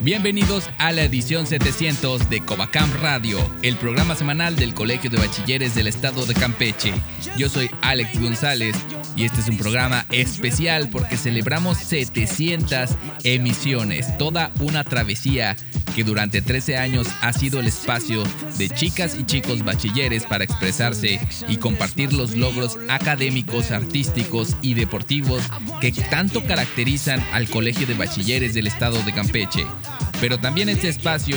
Bienvenidos a la edición 700 de Covacam Radio, el programa semanal del Colegio de Bachilleres del Estado de Campeche. Yo soy Alex González y este es un programa especial porque celebramos 700 emisiones, toda una travesía que durante 13 años ha sido el espacio de chicas y chicos bachilleres para expresarse y compartir los logros académicos, artísticos y deportivos que tanto caracterizan al Colegio de Bachilleres del Estado de Campeche. Pero también este espacio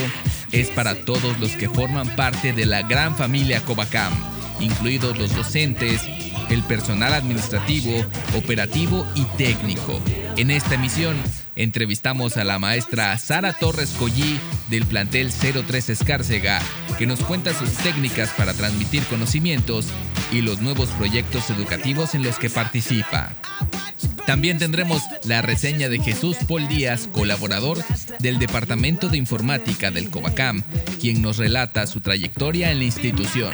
es para todos los que forman parte de la gran familia Covacam, incluidos los docentes, el personal administrativo, operativo y técnico. En esta emisión entrevistamos a la maestra Sara Torres Collí del plantel 03 Escárcega, que nos cuenta sus técnicas para transmitir conocimientos y los nuevos proyectos educativos en los que participa. También tendremos la reseña de Jesús Paul Díaz, colaborador del Departamento de Informática del Covacam, quien nos relata su trayectoria en la institución.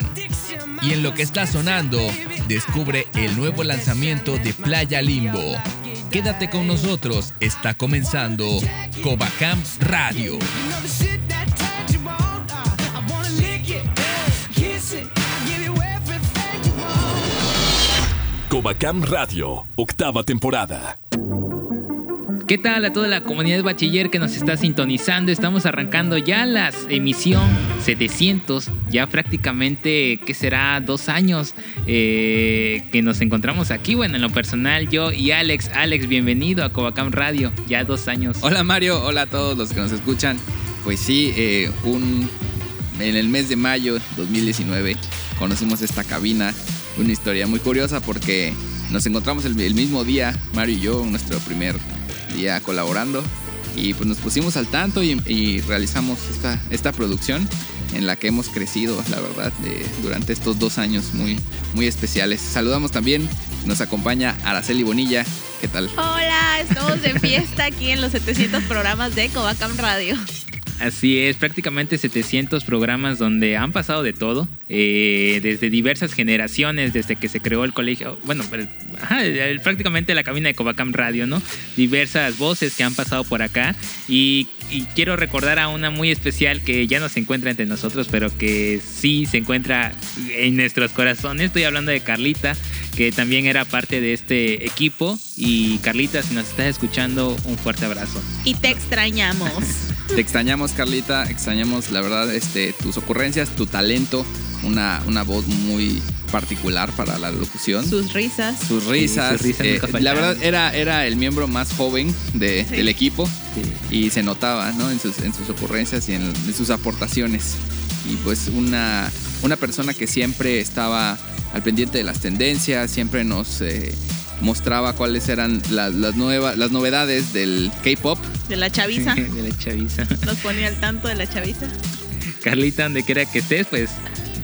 Y en lo que está sonando, descubre el nuevo lanzamiento de Playa Limbo. Quédate con nosotros, está comenzando Covacam Radio. Covacam Radio, octava temporada. ¿Qué tal a toda la comunidad bachiller que nos está sintonizando? Estamos arrancando ya la emisión 700, ya prácticamente, ¿qué será? Dos años eh, que nos encontramos aquí. Bueno, en lo personal, yo y Alex. Alex, bienvenido a Covacam Radio, ya dos años. Hola Mario, hola a todos los que nos escuchan. Pues sí, eh, un, en el mes de mayo 2019 conocimos esta cabina, una historia muy curiosa porque nos encontramos el, el mismo día, Mario y yo, nuestro primer día colaborando y pues nos pusimos al tanto y, realizamos esta, esta producción en la que hemos crecido, la verdad, durante estos dos años muy, muy especiales. Saludamos también, nos acompaña Araceli Bonilla. ¿Qué tal? Hola, estamos de fiesta aquí en los 700 programas de Covacam Radio. Así es, prácticamente 700 programas donde han pasado de todo, eh, desde diversas generaciones, desde que se creó el colegio, bueno, ajá, prácticamente la cabina de Covacam Radio, ¿no? Diversas voces que han pasado por acá y, y, quiero recordar a una muy especial que ya no se encuentra entre nosotros, pero que sí se encuentra en nuestros corazones. Estoy hablando de Carlita, que también era parte de este equipo. Y Carlita, si nos estás escuchando, un fuerte abrazo. Y te extrañamos. Te extrañamos, Carlita. Extrañamos, la verdad, este, tus ocurrencias, tu talento, una, una voz muy particular para la locución. Sus risas. Sus risas. Sí, sus risas eh, la verdad, era, era el miembro más joven de, sí. del equipo sí. y se notaba ¿no? en, sus, en sus ocurrencias y en, en, sus aportaciones. Y pues una, una persona que siempre estaba al pendiente de las tendencias, siempre nos... Eh, mostraba cuáles eran las, las, nuevas, las novedades del K-pop. De la chaviza. de la chaviza. Nos ponía al tanto de la chaviza. Carlita, donde quiera que estés, pues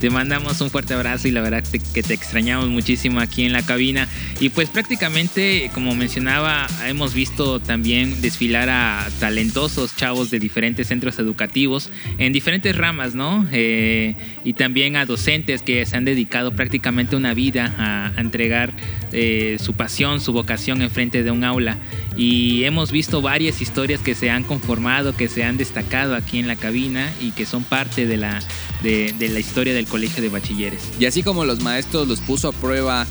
te mandamos un fuerte abrazo y la verdad te, que te extrañamos muchísimo aquí en la cabina. Y pues prácticamente, como mencionaba, hemos visto también desfilar a talentosos chavos de diferentes centros educativos en diferentes ramas, ¿no? Eh, y también a docentes que se han dedicado prácticamente una vida a, a entregar eh, su pasión, su vocación enfrente de un aula. Y hemos visto varias historias que se han conformado, que se han destacado aquí en la cabina y que son parte de la, de, de la historia del colegio de bachilleres. Y así como los maestros los puso a prueba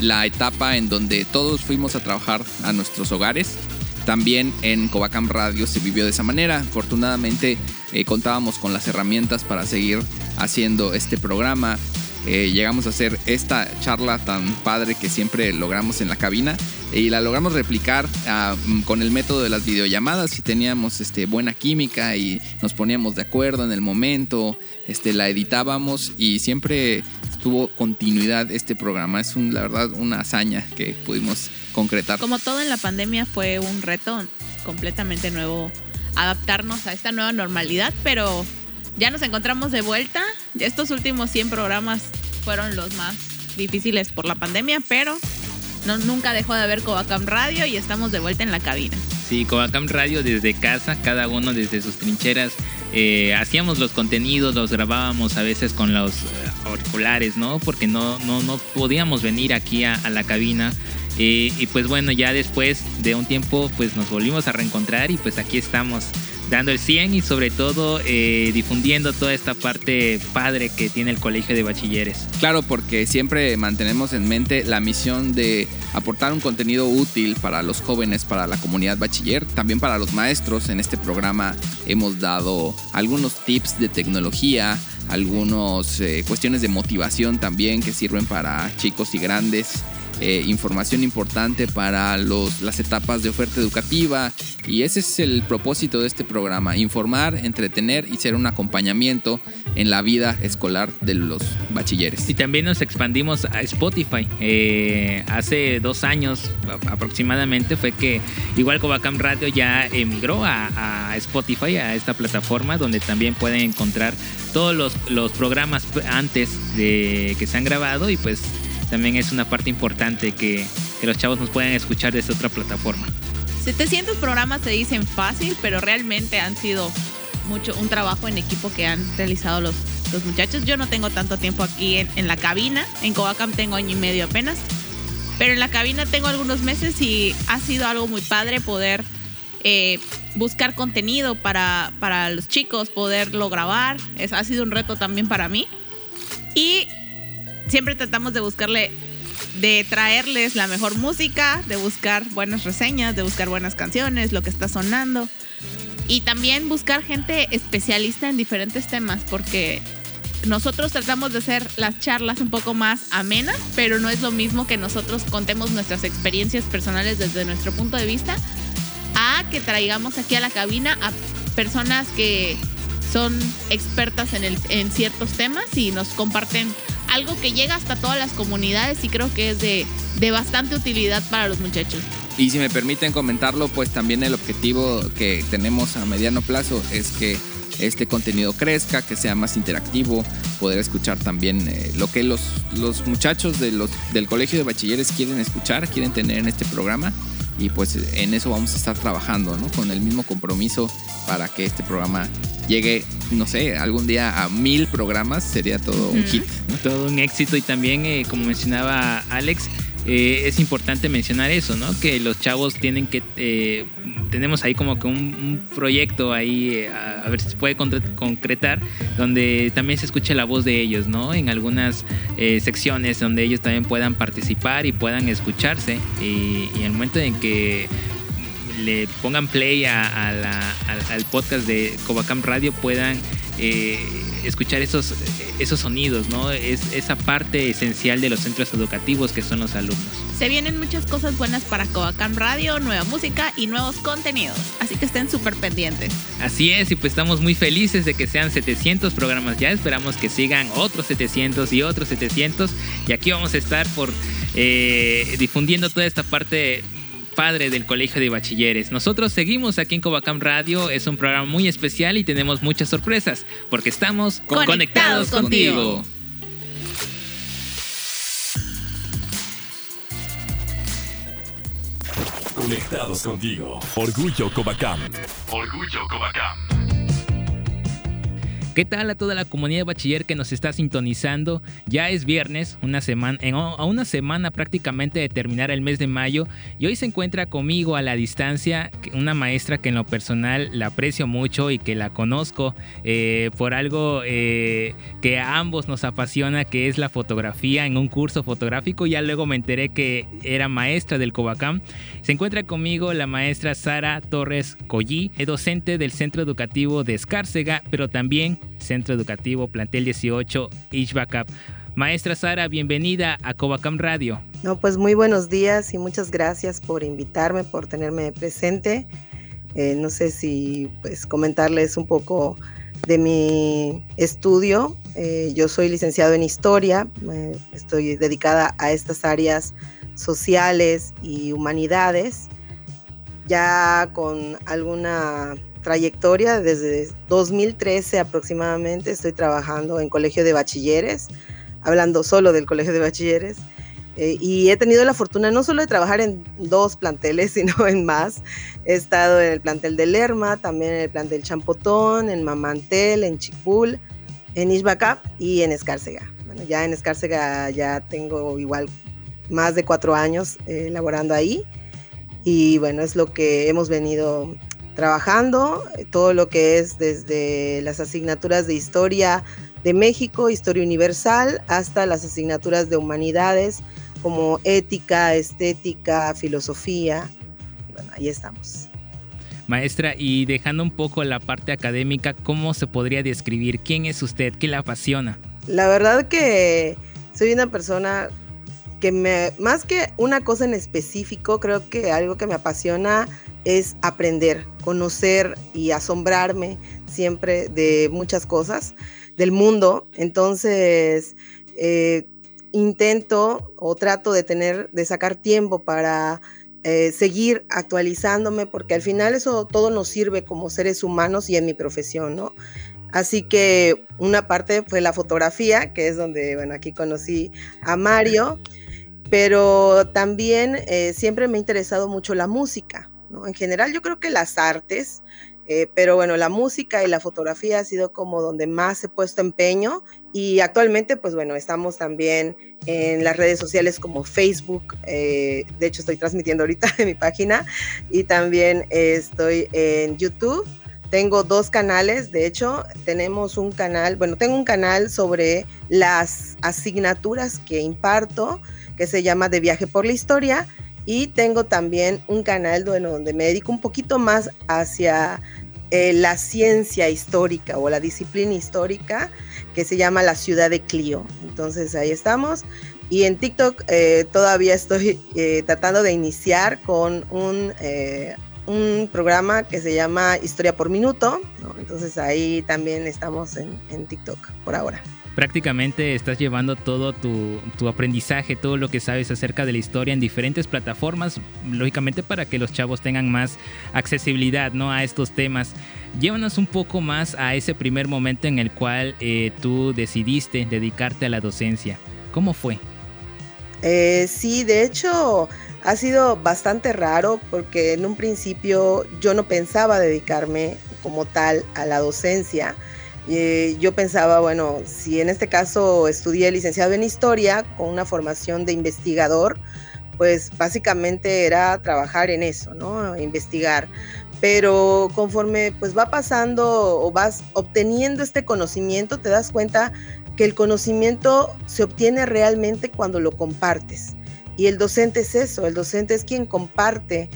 la etapa en donde todos fuimos a trabajar a nuestros hogares, también en Covacam Radio se vivió de esa manera. Afortunadamente eh, contábamos con las herramientas para seguir haciendo este programa. Eh, llegamos a hacer esta charla tan padre que siempre logramos en la cabina y la logramos replicar uh, con el método de las videollamadas y teníamos este, buena química y nos poníamos de acuerdo en el momento, este, la editábamos y siempre tuvo continuidad este programa. Es la verdad una hazaña que pudimos concretar. Como todo en la pandemia fue un reto completamente nuevo adaptarnos a esta nueva normalidad, pero ya nos encontramos de vuelta. Estos últimos 100 programas fueron los más difíciles por la pandemia, pero no, nunca dejó de haber Covacam Radio y estamos de vuelta en la cabina. Sí, Covacam Radio desde casa, cada uno desde sus trincheras. Eh, hacíamos los contenidos, los grabábamos a veces con los eh, auriculares, ¿no? Porque no, no, no podíamos venir aquí a, la cabina. Eh, y pues bueno, ya después de un tiempo, pues nos volvimos a reencontrar y pues aquí estamos dando el 100 y sobre todo eh, difundiendo toda esta parte padre que tiene el colegio de bachilleres. Claro, porque siempre mantenemos en mente la misión de aportar un contenido útil para los jóvenes, para la comunidad bachiller, también para los maestros. En este programa hemos dado algunos tips de tecnología, algunas eh, cuestiones de motivación también que sirven para chicos y grandes. Eh, información importante para los, las etapas de oferta educativa y ese es el propósito de este programa, informar, entretener y ser un acompañamiento en la vida escolar de los bachilleres. Y también nos expandimos a Spotify. Eh, hace dos años aproximadamente fue que igual Covacam Radio ya emigró a, a, Spotify, a esta plataforma donde también pueden encontrar todos los, los programas antes de que se han grabado y pues también es una parte importante que, los chavos nos puedan escuchar desde otra plataforma. 700 programas se dicen fácil, pero realmente han sido mucho un trabajo en equipo que han realizado los, los muchachos. Yo no tengo tanto tiempo aquí en, en, la cabina, en Covacam tengo año y medio apenas, pero en la cabina tengo algunos meses y ha sido algo muy padre poder eh, buscar contenido para, para los chicos, poderlo grabar. Es, ha sido un reto también para mí. Y siempre tratamos de buscarle, de traerles la mejor música, de buscar buenas reseñas, de buscar buenas canciones, lo que está sonando. Y también buscar gente especialista en diferentes temas, porque nosotros tratamos de hacer las charlas un poco más amenas, pero no es lo mismo que nosotros contemos nuestras experiencias personales desde nuestro punto de vista, a que traigamos aquí a la cabina a personas que son expertas en, ciertos temas y nos comparten algo que llega hasta todas las comunidades y creo que es de, de bastante utilidad para los muchachos. Y si me permiten comentarlo, pues también el objetivo que tenemos a mediano plazo es que este contenido crezca, que sea más interactivo, poder escuchar también eh, lo que los, los muchachos de los, del colegio de bachilleres quieren escuchar, quieren tener en este programa. Y pues en eso vamos a estar trabajando, ¿no? Con el mismo compromiso para que este programa llegue, no sé, algún día a mil programas, sería todo un hit. ¿no? Todo un éxito y también, eh, como mencionaba Alex, eh, es importante mencionar eso, ¿no? Que los chavos tienen que, eh, tenemos ahí como que un, proyecto ahí, eh, a, ver si se puede concretar, donde también se escuche la voz de ellos, ¿no? En algunas eh, secciones donde ellos también puedan participar y puedan escucharse y, en el momento en que le pongan play a, a la, al podcast de Covacam Radio puedan eh, escuchar esos, esos sonidos, ¿no? Es esa parte esencial de los centros educativos que son los alumnos. Se vienen muchas cosas buenas para Covacam Radio, nueva música y nuevos contenidos, así que estén súper pendientes. Así es, y pues estamos muy felices de que sean 700 programas ya, esperamos que sigan otros 700 y otros 700, y aquí vamos a estar por eh, difundiendo toda esta parte padre del Colegio de Bachilleres. Nosotros seguimos aquí en Covacam Radio, es un programa muy especial y tenemos muchas sorpresas porque estamos conectados, conectados contigo. contigo. Conectados contigo. Orgullo Covacam. Orgullo Covacam. ¿Qué tal a toda la comunidad de bachiller que nos está sintonizando? Ya es viernes, una semana, en, a una semana prácticamente de terminar el mes de mayo y hoy se encuentra conmigo a la distancia una maestra que en lo personal la aprecio mucho y que la conozco eh, por algo eh, que a ambos nos apasiona que es la fotografía en un curso fotográfico. Ya luego me enteré que era maestra del Covacam. Se encuentra conmigo la maestra Sara Torres Collí, docente del Centro Educativo de Escárcega, pero también Centro Educativo Plantel 18 Ishbacap. Maestra Sara, bienvenida a Covacam Radio. No, pues muy buenos días y muchas gracias por invitarme, por tenerme presente. Eh, no sé si pues comentarles un poco de mi estudio. Eh, yo soy licenciado en historia, estoy dedicada a estas áreas sociales y humanidades, ya con alguna trayectoria desde 2013 aproximadamente estoy trabajando en colegio de bachilleres hablando solo del Colegio de Bachilleres. Eh, y he tenido la fortuna no solo de trabajar en dos planteles, sino en más. He estado en el plantel de Lerma, también en el plantel Champotón, en Mamantel, en Chicpul, en Ixbacap y en Escárcega. Bueno, ya en Escárcega ya tengo igual más de cuatro años eh, laborando ahí. Y bueno, es lo que hemos venido trabajando, todo lo que es desde las asignaturas de historia de México, historia universal, hasta las asignaturas de humanidades, como ética, estética, filosofía. Bueno, ahí estamos. Maestra, y dejando un poco la parte académica, ¿cómo se podría describir quién es usted? ¿Qué la apasiona? La verdad que soy una persona que me, más que una cosa en específico, creo que algo que me apasiona es aprender, conocer y asombrarme siempre de muchas cosas del mundo. Entonces, eh, intento o trato de tener, de sacar tiempo para eh, seguir actualizándome, porque al final eso todo nos sirve como seres humanos y en mi profesión, ¿no? Así que una parte fue la fotografía, que es donde, bueno, aquí conocí a Mario, pero también eh, siempre me ha interesado mucho la música, En general yo creo que las artes, eh, pero bueno, la música y la fotografía ha sido como donde más he puesto empeño y actualmente, pues bueno, estamos también en las redes sociales como Facebook. Eh, de hecho, estoy transmitiendo ahorita en mi página y también estoy en YouTube. Tengo dos canales, de hecho, tenemos un canal, bueno, tengo un canal sobre las asignaturas que imparto, que se llama De Viaje por la Historia, y tengo también un canal donde me dedico un poquito más hacia eh, la ciencia histórica o la disciplina histórica que se llama La Ciudad de Clio. Entonces ahí estamos. Y en TikTok eh, todavía estoy eh, tratando de iniciar con un, eh, un programa que se llama Historia por Minuto. Entonces ahí también estamos en, en TikTok por ahora prácticamente estás llevando todo tu, aprendizaje, todo lo que sabes acerca de la historia en diferentes plataformas, lógicamente para que los chavos tengan más accesibilidad ¿no? a estos temas. Llévanos un poco más a ese primer momento en el cual eh, tú decidiste dedicarte a la docencia. ¿Cómo fue? Eh, sí, de hecho ha sido bastante raro porque en un principio yo no pensaba dedicarme como tal a la docencia eh, yo pensaba, bueno, si en este caso estudié licenciado en historia con una formación de investigador, pues básicamente era trabajar en eso, ¿no? Investigar. Pero conforme pues va pasando o vas obteniendo este conocimiento, te das cuenta que el conocimiento se obtiene realmente cuando lo compartes. Y el docente es eso, el docente es quien comparte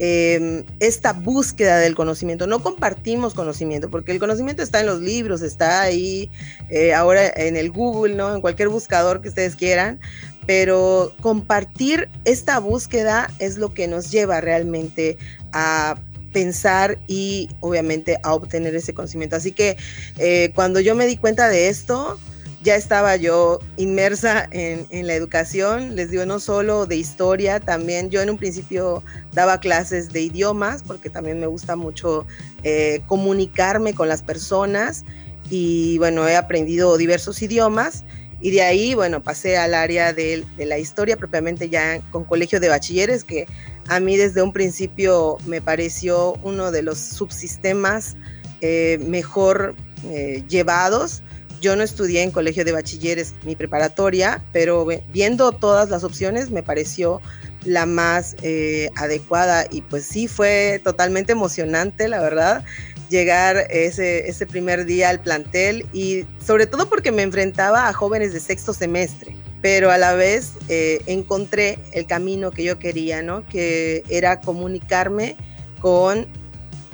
Em, esta búsqueda del conocimiento. No compartimos conocimiento, porque el conocimiento está en los libros, está ahí eh, ahora en el Google, ¿no? En cualquier buscador que ustedes quieran, pero compartir esta búsqueda es lo que nos lleva realmente a pensar y obviamente a obtener ese conocimiento. Así que eh, cuando yo me di cuenta de esto, ya estaba yo inmersa en, la educación, les digo, no solo de historia, también yo en un principio daba clases de idiomas, porque también me gusta mucho eh, comunicarme con las personas y bueno, he aprendido diversos idiomas. Y de ahí, bueno, pasé al área de, la historia, propiamente ya con colegio de bachilleres, que a mí desde un principio me pareció uno de los subsistemas eh, mejor eh, llevados yo no estudié en colegio de bachilleres mi preparatoria, pero viendo todas las opciones me pareció la más eh, adecuada y pues sí fue totalmente emocionante, la verdad, llegar ese, primer día al plantel y sobre todo porque me enfrentaba a jóvenes de sexto semestre pero a la vez eh, encontré el camino que yo quería, ¿no? Que era comunicarme con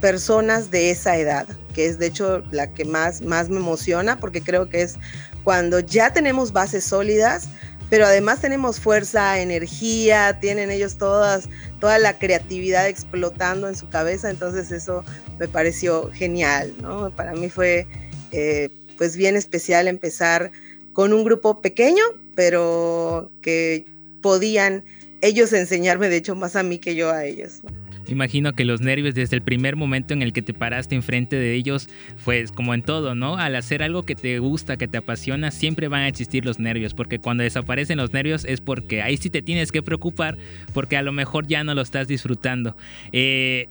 personas de esa edad, que es de hecho la que más, más me emociona porque creo que es cuando ya tenemos bases sólidas, pero además tenemos fuerza, energía, tienen ellos todas, toda la creatividad explotando en su cabeza, entonces eso me pareció genial, ¿no? Para mí fue eh, pues bien especial empezar con un grupo pequeño, pero que podían ellos enseñarme, de hecho, más a mí que yo a ellos. ¿no? Imagino que los nervios desde el primer momento en el que te paraste enfrente de ellos, pues como en todo, ¿no? Al hacer algo que te gusta, que te apasiona, siempre van a existir los nervios, porque cuando desaparecen los nervios es porque ahí sí te tienes que preocupar, porque a lo mejor ya no lo estás disfrutando. Eh,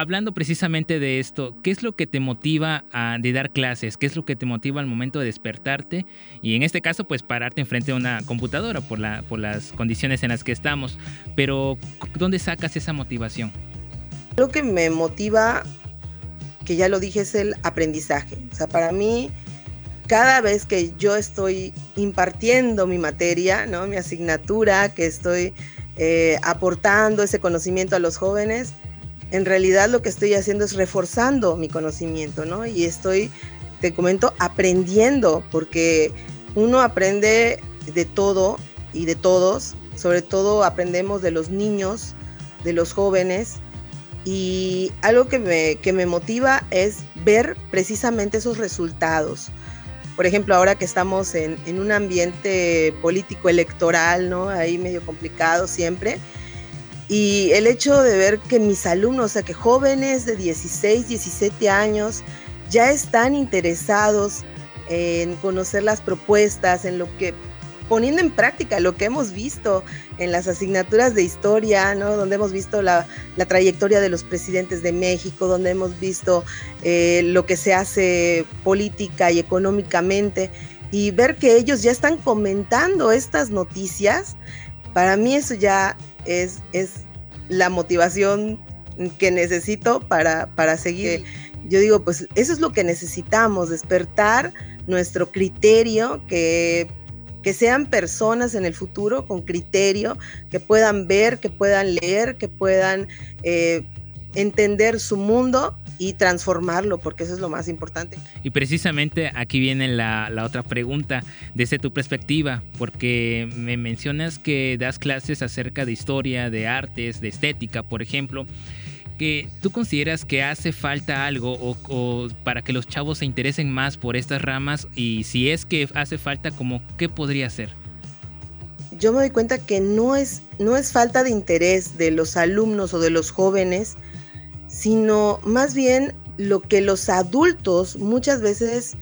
hablando precisamente de esto, ¿qué es lo que te motiva a de dar clases? ¿Qué es lo que te motiva al momento de despertarte? Y en este caso, pues pararte enfrente de una computadora por, la, por las condiciones en las que estamos. Pero, ¿dónde sacas esa motivación? Lo que me motiva, que ya lo dije, es el aprendizaje. O sea, para mí, cada vez que yo estoy impartiendo mi materia, ¿no? mi asignatura, que estoy eh, aportando ese conocimiento a los jóvenes, en realidad lo que estoy haciendo es reforzando mi conocimiento, ¿no? Y estoy, te comento, aprendiendo, porque uno aprende de todo y de todos, sobre todo aprendemos de los niños, de los jóvenes, y algo que me, que me motiva es ver precisamente esos resultados. Por ejemplo, ahora que estamos en, en un ambiente político electoral, ¿no? Ahí medio complicado siempre, y el hecho de ver que mis alumnos, o sea, que jóvenes de 16, 17 años ya están interesados en conocer las propuestas, en lo que poniendo en práctica lo que hemos visto en las asignaturas de historia, ¿no? donde hemos visto la, trayectoria de los presidentes de México, donde hemos visto eh, lo que se hace política y económicamente, y ver que ellos ya están comentando estas noticias, para mí eso ya es, es la motivación que necesito para, para seguir. Yo digo, pues eso es lo que necesitamos, despertar nuestro criterio, que, que sean personas en el futuro con criterio, que puedan ver, que puedan leer, que puedan eh, entender su mundo y transformarlo, porque eso es lo más importante. Y precisamente aquí viene la, otra pregunta, desde tu perspectiva, porque me mencionas que das clases acerca de historia, de artes, de estética, por ejemplo que tú consideras que hace falta algo o, para que los chavos se interesen más por estas ramas y si es que hace falta como qué podría ser yo me doy cuenta que no es no es falta de interés de los alumnos o de los jóvenes sino más bien lo que los adultos muchas veces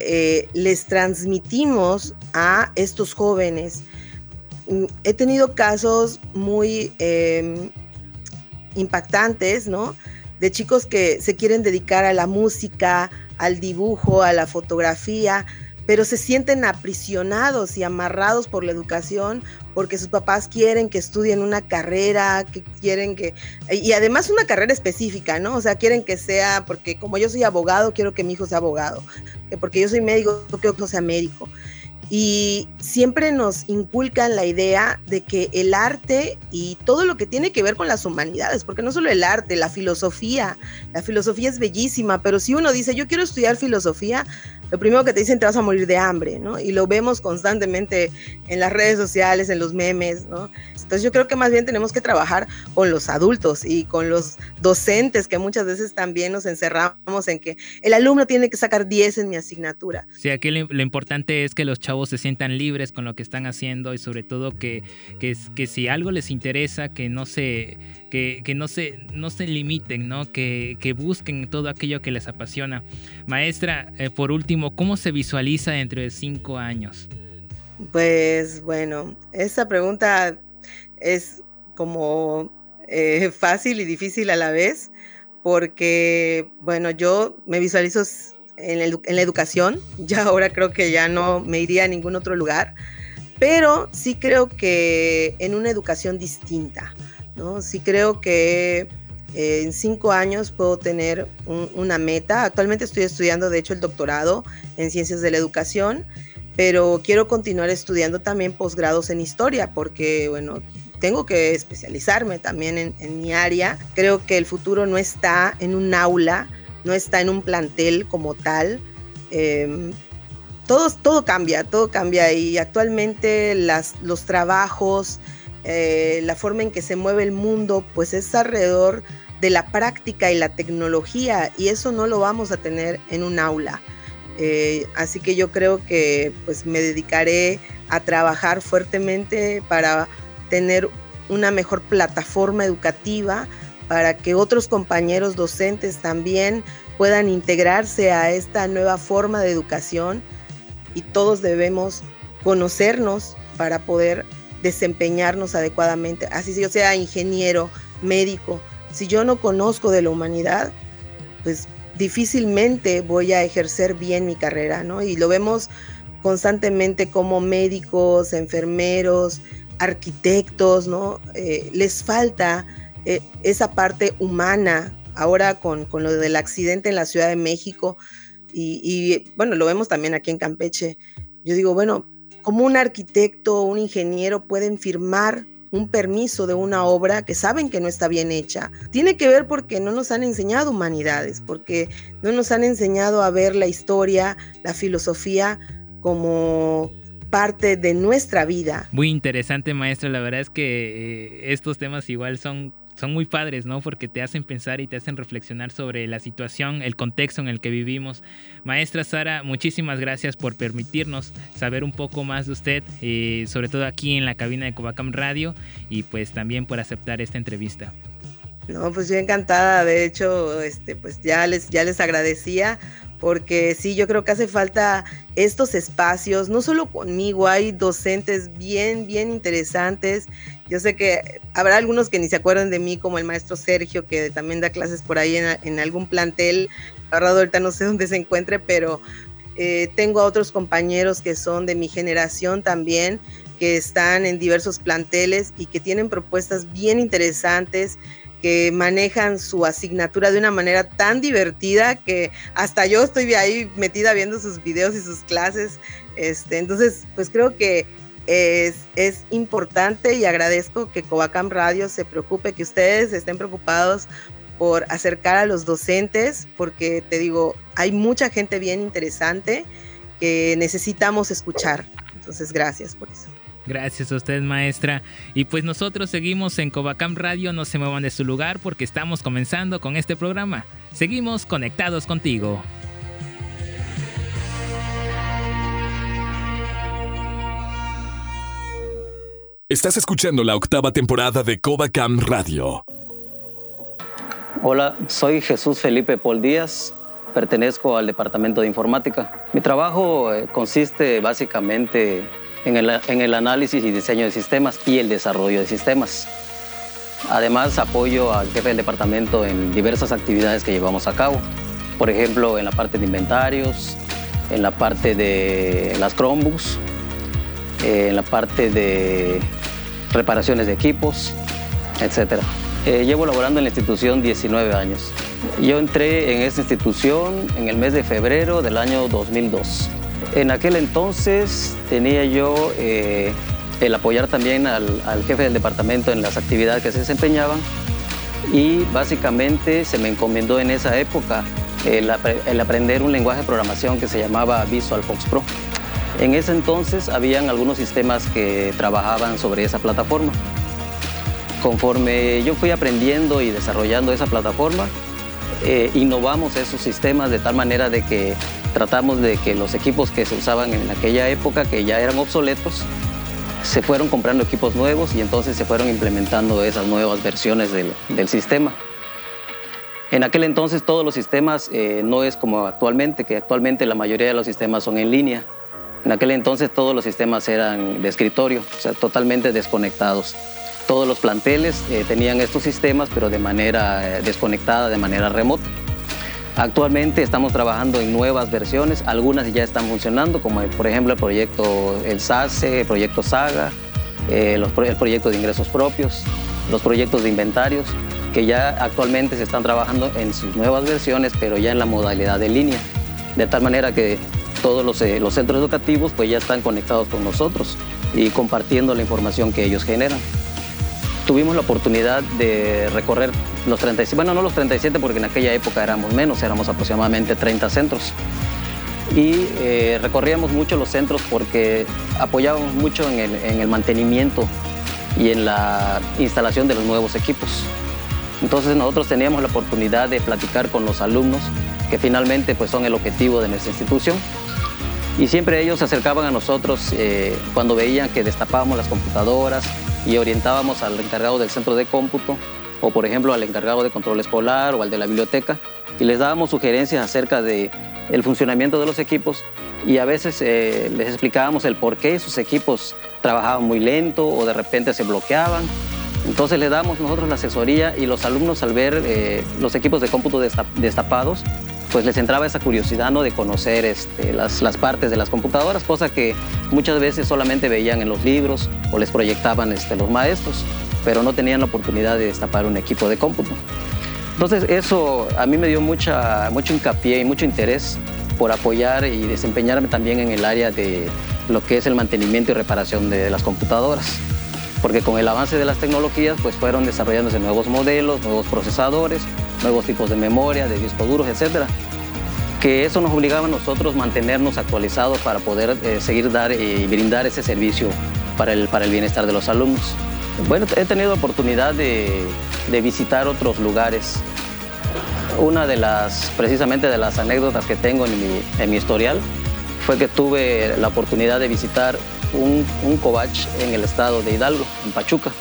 eh, les transmitimos a estos jóvenes. Mm, he tenido casos muy em, impactantes, ¿no? De chicos que se quieren dedicar a la música, al dibujo, a la fotografía, pero se sienten aprisionados y amarrados por la educación porque sus papás quieren que estudien una carrera, que quieren que, y además una carrera específica, ¿no? O sea, quieren que sea, porque como yo soy abogado, quiero que mi hijo sea abogado, que porque yo soy médico, quiero que sea médico. Y siempre nos inculcan la idea de que el arte y todo lo que tiene que ver con las humanidades, porque no solo el arte, la filosofía, la filosofía es bellísima, pero si uno dice, yo quiero estudiar filosofía, lo primero que te dicen te vas a morir de hambre, ¿no? Y lo vemos constantemente en las redes sociales, en los memes, ¿no? Entonces yo creo que más bien tenemos que trabajar con los adultos y con los docentes que muchas veces también nos encerramos en que el alumno tiene que sacar 10 en mi asignatura. Sí, aquí lo, importante es que los chavos se sientan libres con lo que están haciendo y sobre todo que, que, que si algo les interesa, que no se, que, no se, no se limiten, ¿no? Que, que busquen todo aquello que les apasiona. Maestra, eh, por último, ¿cómo se visualiza dentro de cinco años? Pues bueno, esa pregunta es como eh, fácil y difícil a la vez, porque, bueno, yo me visualizo en, la educación, ya ahora creo que ya no me iría a ningún otro lugar, pero sí creo que en una educación distinta, ¿no? Sí creo que eh, en cinco años puedo tener una meta. Actualmente estoy estudiando, de hecho, el doctorado en ciencias de la educación, pero quiero continuar estudiando también posgrados en historia, porque, bueno, tengo que especializarme también en, mi área. Creo que el futuro no está en un aula, no está en un plantel como tal. Em, todo, todo cambia, todo cambia y actualmente las, los trabajos, eh, la forma en que se mueve el mundo, pues es alrededor de la práctica y la tecnología y eso no lo vamos a tener en un aula. Eh, así que yo creo que pues me dedicaré a trabajar fuertemente para tener una mejor plataforma educativa para que otros compañeros docentes también puedan integrarse a esta nueva forma de educación y todos debemos conocernos para poder desempeñarnos adecuadamente. Así si yo sea ingeniero, médico, si yo no conozco de la humanidad, pues difícilmente voy a ejercer bien mi carrera, ¿no? Y lo vemos constantemente como médicos, enfermeros, arquitectos, ¿no? Eh, les falta eh, esa parte humana. Ahora con, lo del accidente en la Ciudad de México y, bueno, lo vemos también aquí en Campeche. Yo digo, bueno, como un arquitecto, un ingeniero pueden firmar un permiso de una obra que saben que no está bien hecha. Tiene que ver porque no nos han enseñado humanidades, porque no nos han enseñado a ver la historia, la filosofía como parte de nuestra vida. Muy interesante, maestra. La verdad es que eh, estos temas igual son son muy padres, ¿no? Porque te hacen pensar y te hacen reflexionar sobre la situación, el contexto en el que vivimos. Maestra Sara, muchísimas gracias por permitirnos saber un poco más de usted, eh, sobre todo aquí en la cabina de Covacam Radio, y pues también por aceptar esta entrevista. No, pues yo encantada, de hecho, este, pues ya les, ya les agradecía porque sí, yo creo que hace falta estos espacios, no solo conmigo, hay docentes bien, bien interesantes. Yo sé que habrá algunos que ni se acuerdan de mí, como el maestro Sergio, que también da clases por ahí en, algún plantel. La verdad, ahorita no sé dónde se encuentre, pero eh, tengo a otros compañeros que son de mi generación también, que están en diversos planteles y que tienen propuestas bien interesantes que manejan su asignatura de una manera tan divertida que hasta yo estoy ahí metida viendo sus videos y sus clases. Este, entonces, pues creo que es, importante y agradezco que Covacam Radio se preocupe, que ustedes estén preocupados por acercar a los docentes, porque te digo, hay mucha gente bien interesante que necesitamos escuchar. Entonces, gracias por eso. Gracias a usted, maestra. Y pues nosotros seguimos en Covacam Radio, no se muevan de su lugar porque estamos comenzando con este programa. Seguimos conectados contigo. Estás escuchando la octava temporada de Covacam Radio. Hola, soy Jesús Felipe Paul Díaz, pertenezco al Departamento de Informática. Mi trabajo eh, consiste básicamente en el, análisis y diseño de sistemas y el desarrollo de sistemas. Además, apoyo al jefe del departamento en diversas actividades que llevamos a cabo. Por ejemplo, en la parte de inventarios, en la parte de las Chromebooks, eh, en la parte de reparaciones de equipos, etc. Eh, llevo laborando en la institución 19 años. Yo entré en esta institución en el mes de febrero del año 2002. En aquel entonces tenía yo eh, el apoyar también al, jefe del departamento en las actividades que se desempeñaban y básicamente se me encomendó en esa época el, aprender un lenguaje de programación que se llamaba Visual Fox Pro. En ese entonces habían algunos sistemas que trabajaban sobre esa plataforma. Conforme yo fui aprendiendo y desarrollando esa plataforma, eh, innovamos esos sistemas de tal manera de que tratamos de que los equipos que se usaban en aquella época, que ya eran obsoletos, se fueron comprando equipos nuevos y entonces se fueron implementando esas nuevas versiones del, sistema. En aquel entonces todos los sistemas eh, no es como actualmente, que actualmente la mayoría de los sistemas son en línea. En aquel entonces todos los sistemas eran de escritorio, o sea, totalmente desconectados. Todos los planteles eh, tenían estos sistemas, pero de manera eh, desconectada, de manera remota. Actualmente estamos trabajando en nuevas versiones, algunas ya están funcionando, como por ejemplo el proyecto El SASE, el proyecto Saga, eh, el proyecto de ingresos propios, los proyectos de inventarios, que ya actualmente se están trabajando en sus nuevas versiones, pero ya en la modalidad de línea, de tal manera que todos los, los centros educativos pues ya están conectados con nosotros y compartiendo la información que ellos generan tuvimos la oportunidad de recorrer los 37, bueno, no los 37 porque en aquella época éramos menos, éramos aproximadamente 30 centros. Y eh, recorríamos mucho los centros porque apoyábamos mucho en el, en el mantenimiento y en la instalación de los nuevos equipos. Entonces nosotros teníamos la oportunidad de platicar con los alumnos, que finalmente pues, son el objetivo de nuestra institución. Y siempre ellos se acercaban a nosotros eh, cuando veían que destapábamos las computadoras, y orientábamos al encargado del centro de cómputo o por ejemplo al encargado de control escolar o al de la biblioteca y les dábamos sugerencias acerca de el funcionamiento de los equipos y a veces eh, les explicábamos el por qué sus equipos trabajaban muy lento o de repente se bloqueaban. Entonces le damos nosotros la asesoría y los alumnos al ver eh, los equipos de cómputo destapados, pues les entraba esa curiosidad ¿no? de conocer este, las, las, partes de las computadoras, cosa que muchas veces solamente veían en los libros o les proyectaban este, los maestros, pero no tenían la oportunidad de destapar un equipo de cómputo. Entonces eso a mí me dio mucha, mucho hincapié y mucho interés por apoyar y desempeñarme también en el área de lo que es el mantenimiento y reparación de las computadoras. Porque con el avance de las tecnologías pues fueron desarrollándose nuevos modelos, nuevos procesadores, nuevos tipos de memoria, de discos duros, etcétera. Que eso nos obligaba a nosotros mantenernos actualizados para poder eh, seguir dar y brindar ese servicio para el, para el bienestar de los alumnos. Bueno, he tenido oportunidad de, de visitar otros lugares una de las, precisamente de las anécdotas que tengo en mi, en mi historial fue que tuve la oportunidad de visitar un, un covach en el estado de Hidalgo, en Pachuca.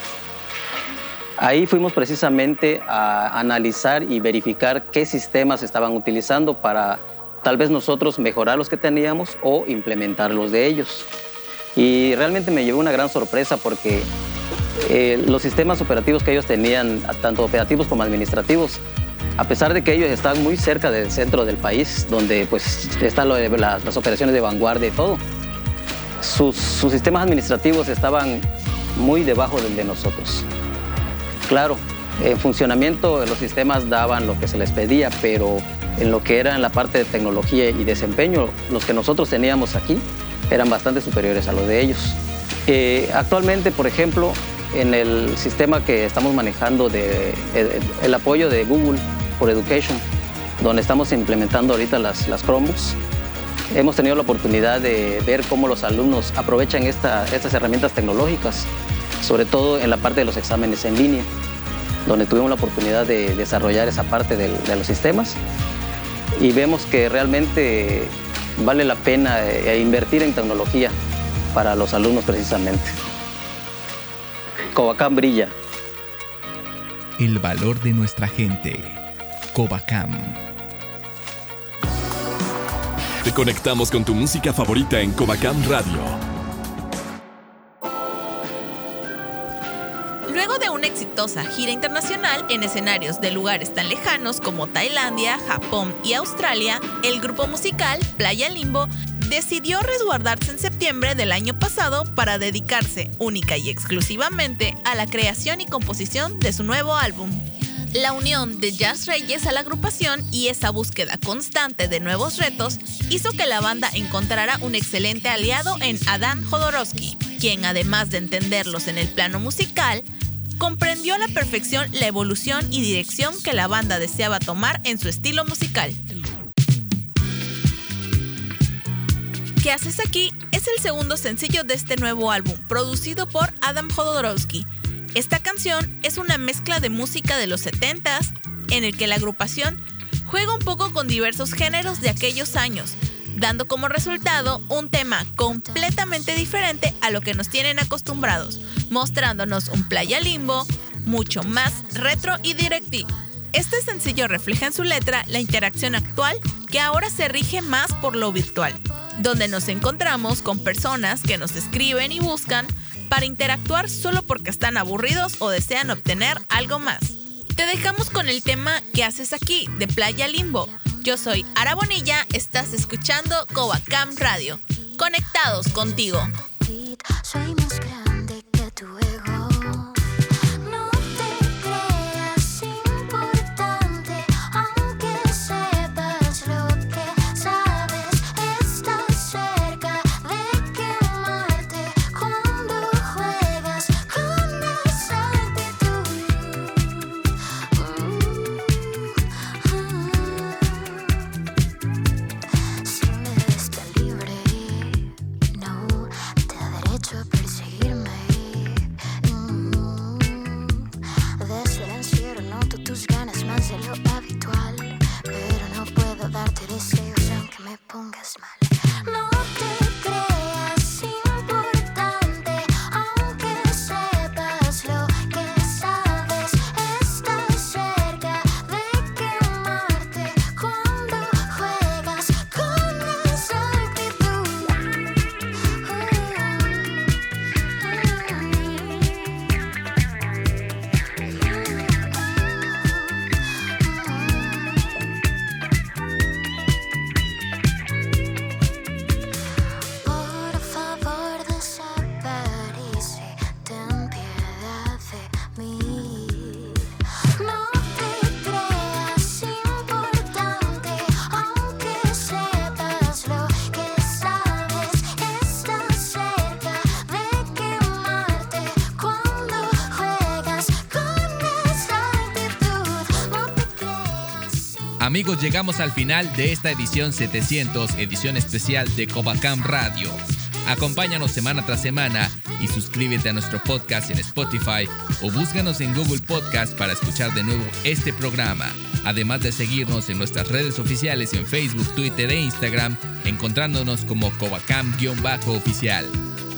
Ahí fuimos precisamente a analizar y verificar qué sistemas estaban utilizando para tal vez nosotros mejorar los que teníamos o implementar los de ellos. Y realmente me llevó una gran sorpresa porque eh, los sistemas operativos que ellos tenían, tanto operativos como administrativos, a pesar de que ellos están muy cerca del centro del país, donde pues están las, las, operaciones de vanguardia y todo, sus, sus, sistemas administrativos estaban muy debajo del de nosotros. Claro, en funcionamiento los sistemas daban lo que se les pedía, pero en lo que era en la parte de tecnología y desempeño, los que nosotros teníamos aquí eran bastante superiores a los de ellos. Eh, actualmente, por ejemplo, en el sistema que estamos manejando de el, el apoyo de Google por Education, donde estamos implementando ahorita las, las Chromebooks. Hemos tenido la oportunidad de ver cómo los alumnos aprovechan esta, estas herramientas tecnológicas, sobre todo en la parte de los exámenes en línea, donde tuvimos la oportunidad de desarrollar esa parte de, de los sistemas y vemos que realmente vale la pena eh, invertir en tecnología para los alumnos precisamente. Covacam brilla. El valor de nuestra gente. Covacam. Te conectamos con tu música favorita en Covacam Radio. Luego de una exitosa gira internacional en escenarios de lugares tan lejanos como Tailandia, Japón y Australia, el grupo musical Playa Limbo decidió resguardarse en septiembre del año pasado para dedicarse única y exclusivamente a la creación y composición de su nuevo álbum. La unión de Jazz Reyes a la agrupación y esa búsqueda constante de nuevos retos hizo que la banda encontrara un excelente aliado en Adán Jodorowsky, quien además de entenderlos en el plano musical, comprendió a la perfección la evolución y dirección que la banda deseaba tomar en su estilo musical. ¿Qué haces aquí? Es el segundo sencillo de este nuevo álbum, producido por Adam Jodorowsky. Esta canción es una mezcla de música de los 70s, en el que la agrupación juega un poco con diversos géneros de aquellos años, dando como resultado un tema completamente diferente a lo que nos tienen acostumbrados, mostrándonos un playa limbo mucho más retro y directivo. Este sencillo refleja en su letra la interacción actual que ahora se rige más por lo virtual, donde nos encontramos con personas que nos escriben y buscan para interactuar solo porque están aburridos o desean obtener algo más. Te dejamos con el tema ¿Qué haces aquí? de Playa Limbo. Yo soy Ara Bonilla, estás escuchando Covacam Radio. Conectados contigo. Amigos, llegamos al final de esta edición 700, edición especial de Covacam Radio. Acompáñanos semana tras semana y suscríbete a nuestro podcast en Spotify o búscanos en Google Podcast para escuchar de nuevo este programa. Además de seguirnos en nuestras redes oficiales en Facebook, Twitter e Instagram, encontrándonos como Covacam-oficial.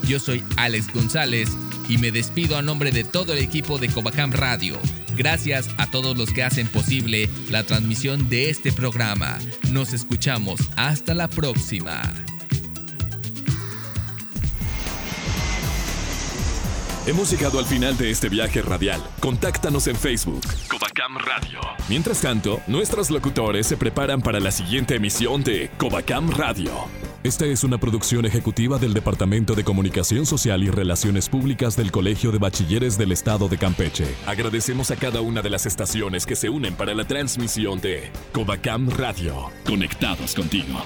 Yo soy Alex González y me despido a nombre de todo el equipo de Covacam Radio. Gracias a todos los que hacen posible la transmisión de este programa. Nos escuchamos. Hasta la próxima. Hemos llegado al final de este viaje radial. Contáctanos en Facebook. Covacam Radio. Mientras tanto, nuestros locutores se preparan para la siguiente emisión de Covacam Radio. Esta es una producción ejecutiva del Departamento de Comunicación Social y Relaciones Públicas del Colegio de Bachilleres del Estado de Campeche. Agradecemos a cada una de las estaciones que se unen para la transmisión de Covacam Radio. Conectados contigo.